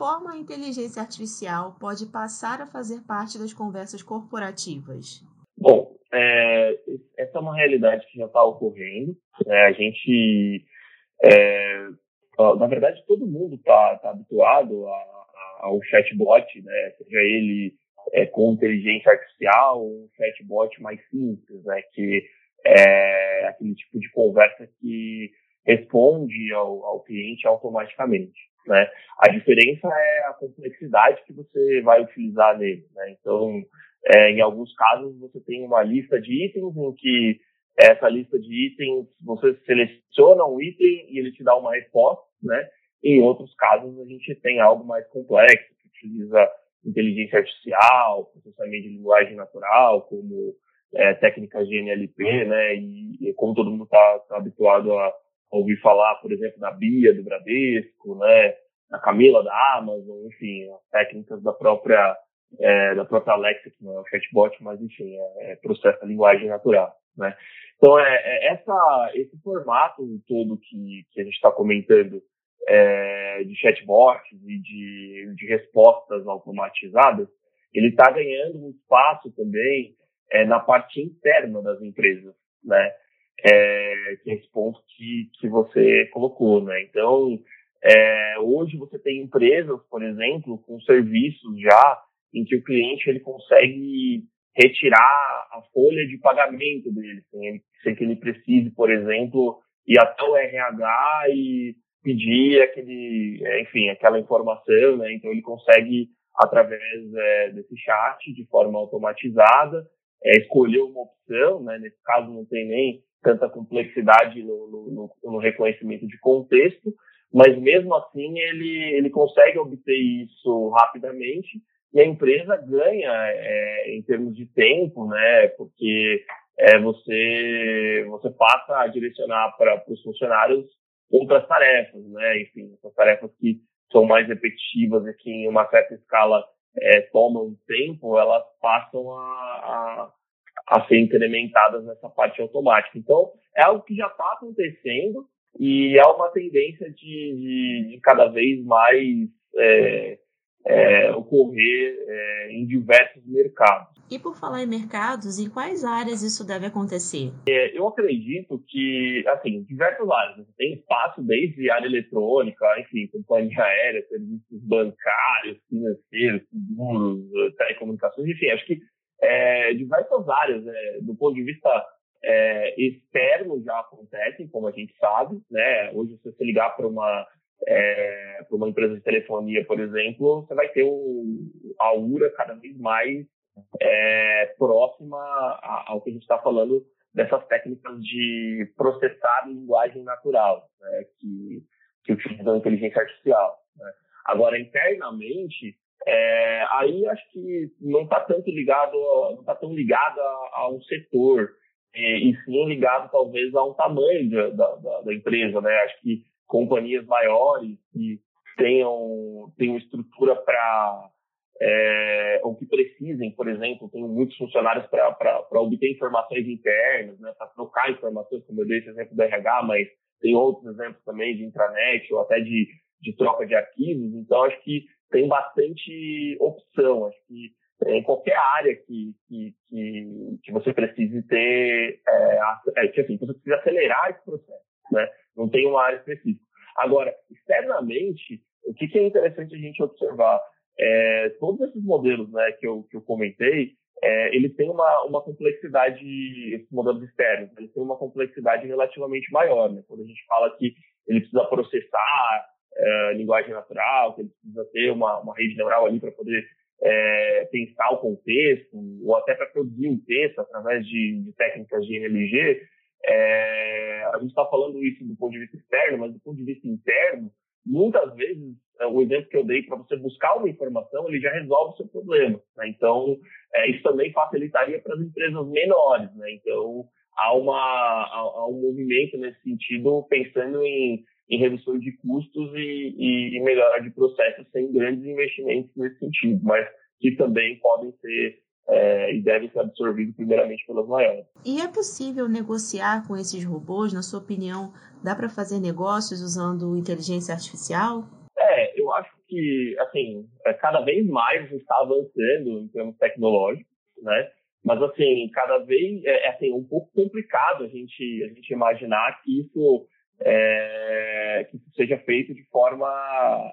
forma a inteligência artificial pode passar a fazer parte das conversas corporativas? Bom, é, essa é uma realidade que já está ocorrendo. Né? A gente, é, na verdade, todo mundo está tá habituado a, a, ao chatbot, né? seja ele é, com inteligência artificial ou um chatbot mais simples, né? que é aquele tipo de conversa que responde ao, ao cliente automaticamente. Né? A diferença é a complexidade que você vai utilizar nele. Né? Então, é, em alguns casos, você tem uma lista de itens em que essa lista de itens, você seleciona um item e ele te dá uma resposta, né? Em outros casos, a gente tem algo mais complexo, que utiliza inteligência artificial, processamento de linguagem natural, como é, técnicas de NLP, né? E, e como todo mundo está tá habituado a ouvir falar, por exemplo, da Bia, do Bradesco, né? Da Camila, da Amazon, enfim, as técnicas da própria é, da própria Alexa, que não é o chatbot, mas enfim, é, é processa a linguagem natural, né? Então, é, é, essa, esse formato todo que, que a gente está comentando é, de chatbots e de, de respostas automatizadas, ele está ganhando um espaço também é, na parte interna das empresas, né? É, que é esse ponto que, que você colocou, né? Então, é, hoje você tem empresas, por exemplo, com serviços já em que o cliente ele consegue retirar a folha de pagamento dele, sem, que ele precise, por exemplo, ir até o RH e pedir aquele, é, enfim, aquela informação, né? Então ele consegue através é, desse chat de forma automatizada é, escolher uma opção, né? Nesse caso não tem nem tanta complexidade no, no, no, reconhecimento de contexto, mas mesmo assim ele, ele consegue obter isso rapidamente e a empresa ganha é, em termos de tempo, né? Porque é, você, você passa a direcionar para os funcionários outras tarefas, né? Enfim, essas tarefas que são mais repetitivas e que em uma certa escala é, tomam tempo, elas passam a, a, a, ser incrementadas nessa parte automática. Então, é algo que já está acontecendo e é uma tendência de, de, de cada vez mais é, é, ocorrer é, em diversos mercados. E por falar em mercados, em quais áreas isso deve acontecer? É, eu acredito que, assim, diversas áreas. Tem espaço desde área eletrônica, enfim, companhia aérea, serviços bancários, financeiros, seguros, telecomunicações, enfim, acho que é, diversas áreas, é, do ponto de vista é, externo já acontecem, como a gente sabe, né? Hoje, se você ligar para uma é, para uma empresa de telefonia, por exemplo, você vai ter a URA cada vez mais é, próxima ao que a gente está falando dessas técnicas de processar linguagem natural, né, que, que utilizam inteligência artificial. Né. Agora, internamente, é, aí acho que não está tanto ligado, não está tão ligado a, a um setor, e, e, sim ligado talvez a um tamanho da, da, da empresa, né? Acho que companhias maiores que tenham, tenham estrutura para é, ou que precisem, por exemplo, tem muitos funcionários para obter informações internas, né, para trocar informações, como eu dei esse exemplo do RH, mas tem outros exemplos também de intranet ou até de, de troca de arquivos. Então, acho que tem bastante opção. Acho que é, em qualquer área que, que, que, que você precise ter, é, é, que, assim, você precisa acelerar esse processo, né? não tem uma área específica. Agora, externamente, o que, que é interessante a gente observar? É, todos esses modelos né, que, eu, que eu comentei, é, eles têm uma, uma complexidade, esses modelos externos, eles têm uma complexidade relativamente maior. Né? Quando a gente fala que ele precisa processar é, linguagem natural, que ele precisa ter uma, uma rede neural ali para poder é, pensar o contexto, ou até para produzir um texto através de, de técnicas de NLG, é, a gente está falando isso do ponto de vista externo, mas do ponto de vista interno, muitas vezes, é, o exemplo que eu dei para você buscar uma informação, ele já resolve o seu problema. Né? Então, é, isso também facilitaria para as empresas menores. Né? Então, há, uma, há, há, um movimento nesse sentido, pensando em, em redução de custos e, e, e melhora de processos sem grandes investimentos nesse sentido, mas que também podem ser é, e devem ser absorvidos primeiramente pelas maiores. E é possível negociar com esses robôs? Na sua opinião, dá para fazer negócios usando inteligência artificial? É, eu acho que, assim, é, cada vez mais a gente está avançando em termos tecnológicos, né? Mas, assim, cada vez é, é assim, um pouco complicado a gente, a gente imaginar que isso, é, que seja feito de forma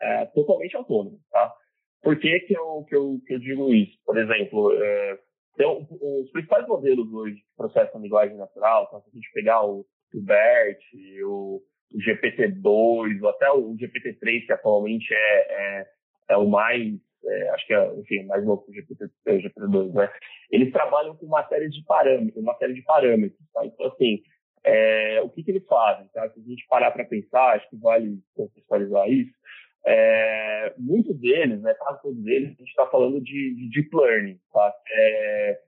é, totalmente autônoma, tá? Por que, que, eu, que, eu, que eu digo isso? Por exemplo, é, tem os principais modelos hoje de processam linguagem natural, tá? se a gente pegar o, o BERT, o, o GPT-2, ou até o GPT-3, que atualmente é, é, é o mais, é, acho que é, enfim, mais novo que o GPT, GPT-2, né? Eles trabalham com uma série de parâmetros, uma série de parâmetros, tá? Então, assim, é, o que, que eles fazem, tá? Se a gente parar para pensar, acho que vale contextualizar isso, é, muitos deles, né, quase todos eles, a gente está falando de, de, deep learning, tá? É,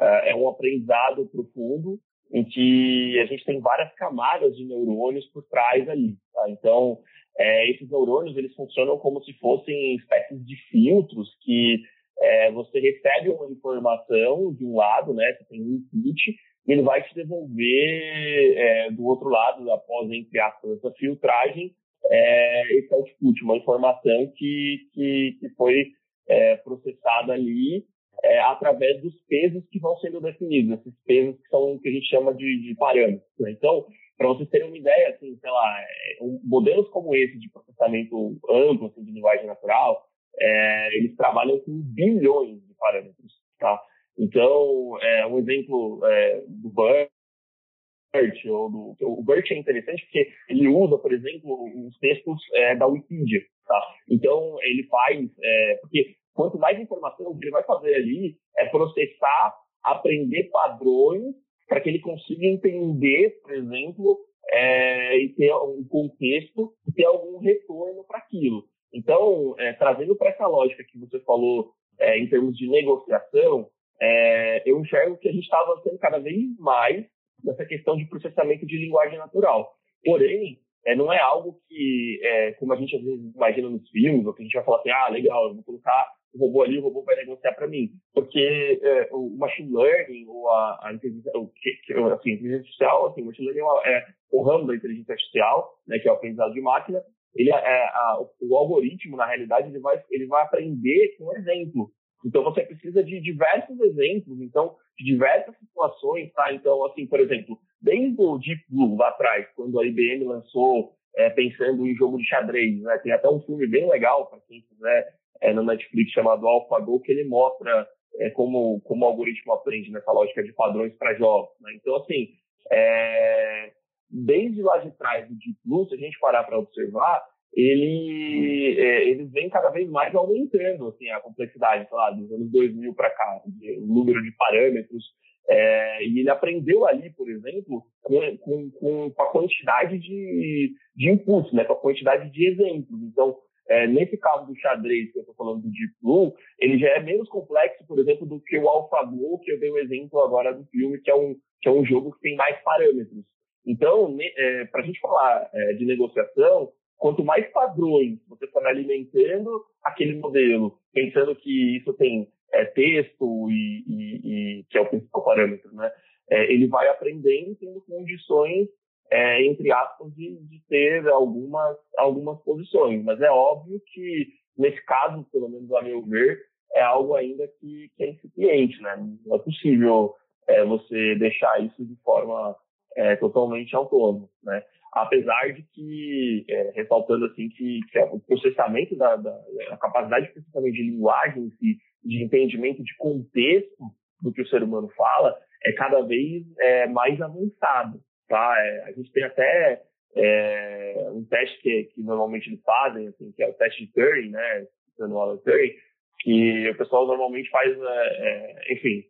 é, é um aprendizado profundo em que a gente tem várias camadas de neurônios por trás ali, tá? Então, é, esses neurônios, eles funcionam como se fossem espécies de filtros que é, você recebe uma informação de um lado, né, você tem um input, ele vai te devolver é, do outro lado, após, entre aspas, essa filtragem, é, esse output, uma informação que, que, que foi é, processada ali é, através dos pesos que vão sendo definidos, esses pesos que são o que a gente chama de, de parâmetros. Né? Então, para vocês terem uma ideia, assim, sei lá, é, um, modelos como esse de processamento amplo assim, de linguagem natural, é, eles trabalham com bilhões de parâmetros, tá? Então, é, um exemplo é, do BERT, ou do, o BERT é interessante porque ele usa, por exemplo, os textos é, da Wikipedia, tá? Então, ele faz, é, porque quanto mais informação ele vai fazer ali é processar, aprender padrões para que ele consiga entender, por exemplo, é, e ter um contexto e ter algum retorno para aquilo. Então, é, trazendo para essa lógica que você falou em termos de negociação, é, eu enxergo que a gente está avançando cada vez mais nessa questão de processamento de linguagem natural. Porém, é, não é algo que, é, como a gente às vezes imagina nos filmes, ou que a gente vai falar assim, ah, legal, eu vou colocar o robô ali, o robô vai negociar para mim. Porque é, o machine learning, ou a, a inteligência, o que, assim, inteligência artificial, assim, o machine learning é, é, o ramo da inteligência artificial, né, que é o aprendizado de máquina, ele é, é a, o, o, algoritmo, na realidade, ele vai, ele vai aprender com exemplo. Então, você precisa de diversos exemplos, então, de diversas situações, tá? Então, assim, por exemplo, desde o Deep Blue, lá atrás, quando a IBM lançou, é, pensando em jogo de xadrez, né? Tem até um filme bem legal, para quem quiser, é, no Netflix, chamado AlphaGo, que ele mostra é, como, como o algoritmo aprende nessa lógica de padrões para jogos, né? Então, assim, é, desde lá de trás do Deep Blue, se a gente parar para observar, ele, é, eles vêm cada vez mais aumentando assim, a complexidade, sei lá, dos anos 2000 para cá, o número de parâmetros. É, e ele aprendeu ali, por exemplo, com, com, com a quantidade de, de inputs, né, com a quantidade de exemplos. Então, é, nesse caso do xadrez que eu estou falando do Deep Blue, ele já é menos complexo, por exemplo, do que o AlphaGo, que eu dei o um exemplo agora do filme, que é um, que é um jogo que tem mais parâmetros. Então, é, para a gente falar é, de negociação, Quanto mais padrões você for alimentando aquele modelo, pensando que isso tem é, texto e, e, e, que é o principal parâmetro, né? É, ele vai aprendendo tendo condições, é, entre aspas, de, de, ter algumas, algumas posições. Mas é óbvio que, nesse caso, pelo menos a meu ver, é algo ainda que, que é incipiente, né? Não é possível é, você deixar isso de forma é, totalmente autônoma, né? Apesar de que, é, ressaltando assim, que, que o processamento da, da, a capacidade de processamento de linguagem, si, de entendimento de contexto do que o ser humano fala, é cada vez é, mais avançado, tá? É, a gente tem até é, um teste que, que, normalmente eles fazem, assim, que é o teste de Turing, né? Sendo Alan Turing, que o pessoal normalmente faz, é, é, enfim,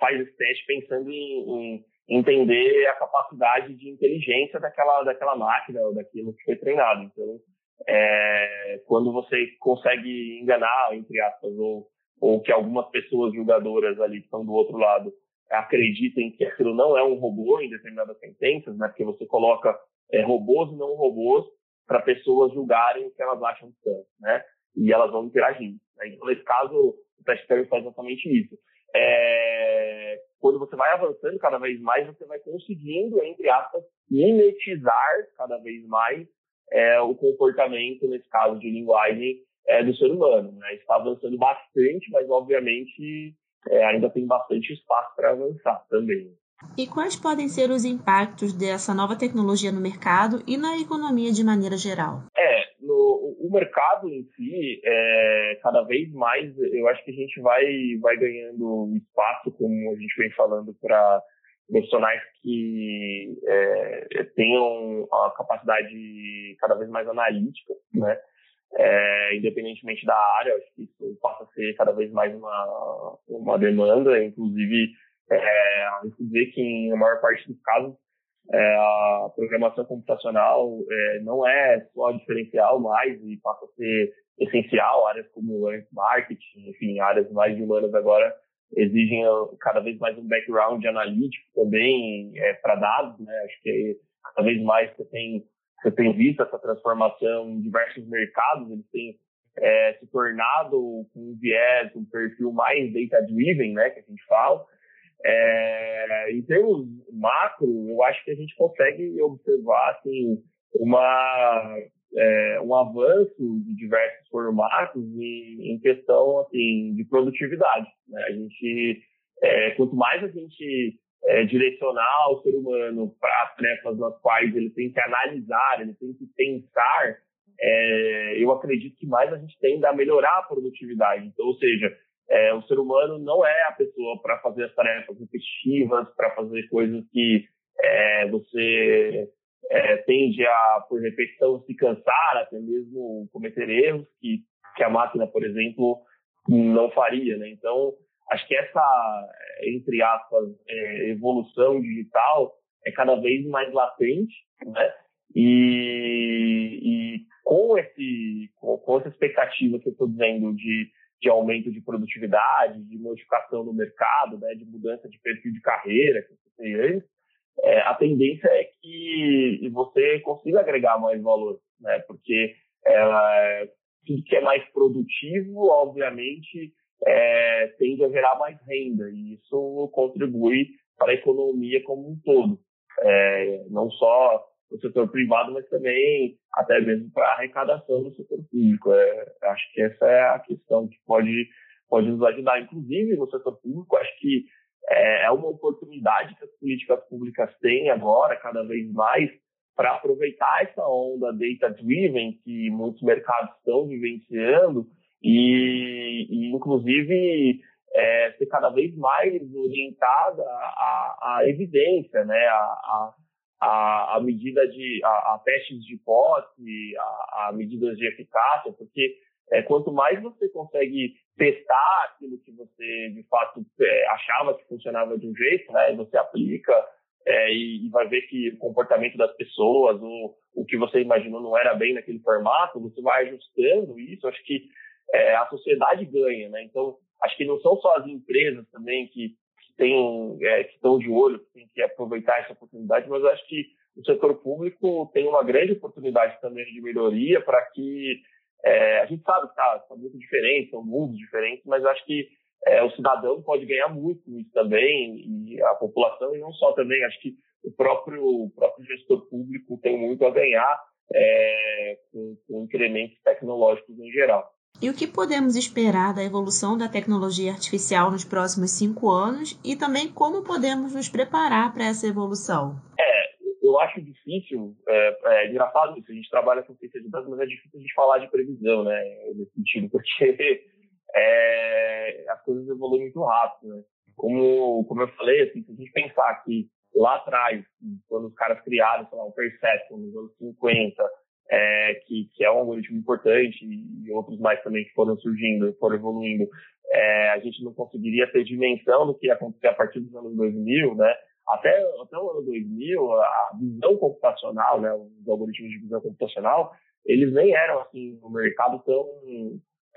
faz esse teste pensando em, em entender a capacidade de inteligência daquela, daquela máquina ou daquilo que foi treinado. Então, é, quando você consegue enganar, entre aspas, ou, ou que algumas pessoas julgadoras ali que estão do outro lado acreditem que aquilo não é um robô em determinadas sentenças, né? Porque você coloca é, robôs e não robôs para pessoas julgarem o que elas acham que são, né? E elas vão interagir. Né? Então, nesse caso, o teste faz exatamente isso. É, quando você vai avançando cada vez mais, você vai conseguindo, entre aspas, mimetizar cada vez mais é, o comportamento, nesse caso de linguagem, é, do ser humano. Né? Está avançando bastante, mas obviamente é, ainda tem bastante espaço para avançar também. E quais podem ser os impactos dessa nova tecnologia no mercado e na economia de maneira geral? O mercado em si, é, cada vez mais, eu acho que a gente vai, vai ganhando espaço, como a gente vem falando, para profissionais que é, tenham a capacidade cada vez mais analítica, né? É, independentemente da área, acho que isso passa a ser cada vez mais uma, uma demanda, inclusive é, vê que na maior parte dos casos é, a programação computacional é, não é só diferencial mais e passa a ser essencial, áreas como marketing, enfim, áreas mais humanas agora exigem cada vez mais um background analítico também é, para dados, né? Acho que cada vez mais você tem você tem visto essa transformação em diversos mercados, eles têm é, se tornado com um viés, um perfil mais data-driven, né, que a gente fala. É, em termos macro, eu acho que a gente consegue observar assim, uma, é, um avanço de diversos formatos em, em questão assim, de produtividade. Né? A gente, é, quanto mais a gente é, direcionar o ser humano para tarefas nas quais ele tem que analisar, ele tem que pensar, é, eu acredito que mais a gente tende a melhorar a produtividade. Então, ou seja, é, o ser humano não é a pessoa para fazer as tarefas repetitivas, para fazer coisas que é, você é, tende a, por repetição, se cansar, até mesmo cometer erros que, que a máquina, por exemplo, não faria. Né? Então, acho que essa, entre aspas, é, evolução digital é cada vez mais latente, né? E, e com, esse, com, com essa expectativa que eu estou dizendo de, de aumento de produtividade, de modificação no mercado, né, de mudança de perfil de carreira, que você tem antes, é, a tendência é que você consiga agregar mais valor, né? Porque é, tudo que é mais produtivo, obviamente, é, tende a gerar mais renda e isso contribui para a economia como um todo, é, não só no setor privado, mas também até mesmo para arrecadação do setor público. É, acho que essa é a questão que pode pode nos ajudar, inclusive no setor público. Acho que é, é uma oportunidade que as políticas públicas têm agora, cada vez mais, para aproveitar essa onda data-driven que muitos mercados estão vivenciando e, e inclusive, é, ser cada vez mais orientada à, à evidência, né? A, medida de a, a testes de hipótese, a, a medidas de eficácia, porque é, quanto mais você consegue testar aquilo que você de fato é, achava que funcionava de um jeito, né, você aplica é, e, e, vai ver que o comportamento das pessoas ou o que você imaginou não era bem naquele formato, você vai ajustando isso. Acho que é, a sociedade ganha, né? Então acho que não são só as empresas também que, têm é, que estão de olho, que têm que aproveitar essa oportunidade, mas acho que o setor público tem uma grande oportunidade também de melhoria para que é, a gente sabe que está tá muito diferente, são mundos diferentes, mas acho que é, o cidadão pode ganhar muito isso também, e a população, e não só também, acho que o próprio, o próprio gestor público tem muito a ganhar é, com, com incrementos tecnológicos em geral. E o que podemos esperar da evolução da tecnologia artificial nos próximos cinco anos e também como podemos nos preparar para essa evolução? É, eu acho difícil, é, é engraçado isso, a gente trabalha com ciência de dados, mas é difícil a gente falar de previsão, né, nesse sentido, porque é, as coisas evoluem muito rápido, né. Como, como eu falei, assim, se a gente pensar que lá atrás, quando os caras criaram, sei lá, o Perception nos anos 50, é, que, que é um algoritmo importante e outros mais também que foram surgindo, foram evoluindo, é, a gente não conseguiria ter dimensão do que ia acontecer a partir dos anos 2000, né? Até, até o ano 2000, a visão computacional, né, os algoritmos de visão computacional, eles nem eram, assim, no mercado tão...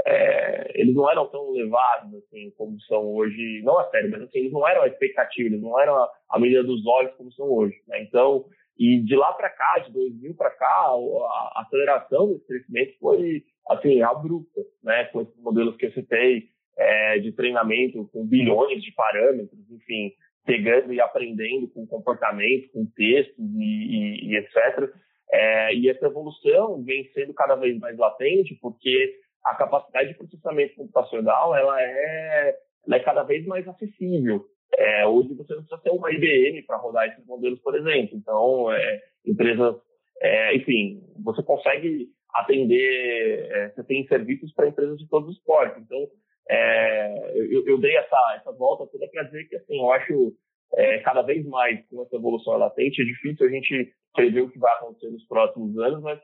É, eles não eram tão levados, assim, como são hoje, não a sério, mas assim, eles não eram a expectativa, eles não eram a, a medida dos olhos como são hoje, né? Então, e de lá para cá, de 2000 para cá, a aceleração desse crescimento foi, assim, abrupta, né? Com esses modelos que eu citei, é, de treinamento com bilhões de parâmetros, enfim, pegando e aprendendo com comportamento, com textos e, e, e etc. É, e essa evolução vem sendo cada vez mais latente, porque a capacidade de processamento computacional ela é, ela é cada vez mais acessível. É, hoje você não precisa ter uma IBM para rodar esses modelos, por exemplo. Então, é, empresas, é, enfim, você consegue atender, é, você tem serviços para empresas de todos os portos. Então, é, eu, eu, dei essa, essa volta toda para dizer que, assim, eu acho é, cada vez mais com essa evolução latente, é difícil a gente prever o que vai acontecer nos próximos anos, mas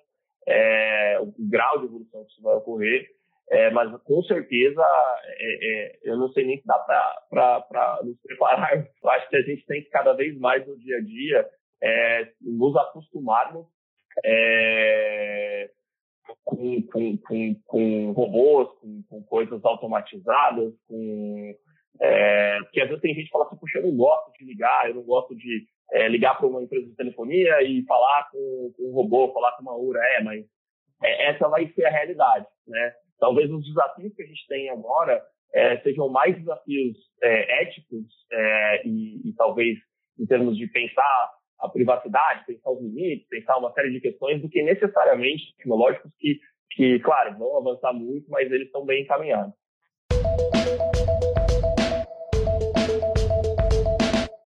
o grau de evolução que isso vai ocorrer, é, mas com certeza é, é, eu não sei nem se dá para nos preparar. Eu acho que a gente tem que cada vez mais no dia a dia é, nos acostumarmos é, com, com, com, com, robôs, com, coisas automatizadas, com é, porque às vezes tem gente que fala assim, puxa, eu não gosto de ligar, eu não gosto de ligar para uma empresa de telefonia e falar com, com um robô, falar com uma URA, é, mas essa vai ser a realidade, né? Talvez os desafios que a gente tem agora é, sejam mais desafios é, éticos é, e, e, talvez em termos de pensar a privacidade, pensar os limites, pensar uma série de questões do que necessariamente tecnológicos que, que claro, vão avançar muito, mas eles estão bem encaminhados.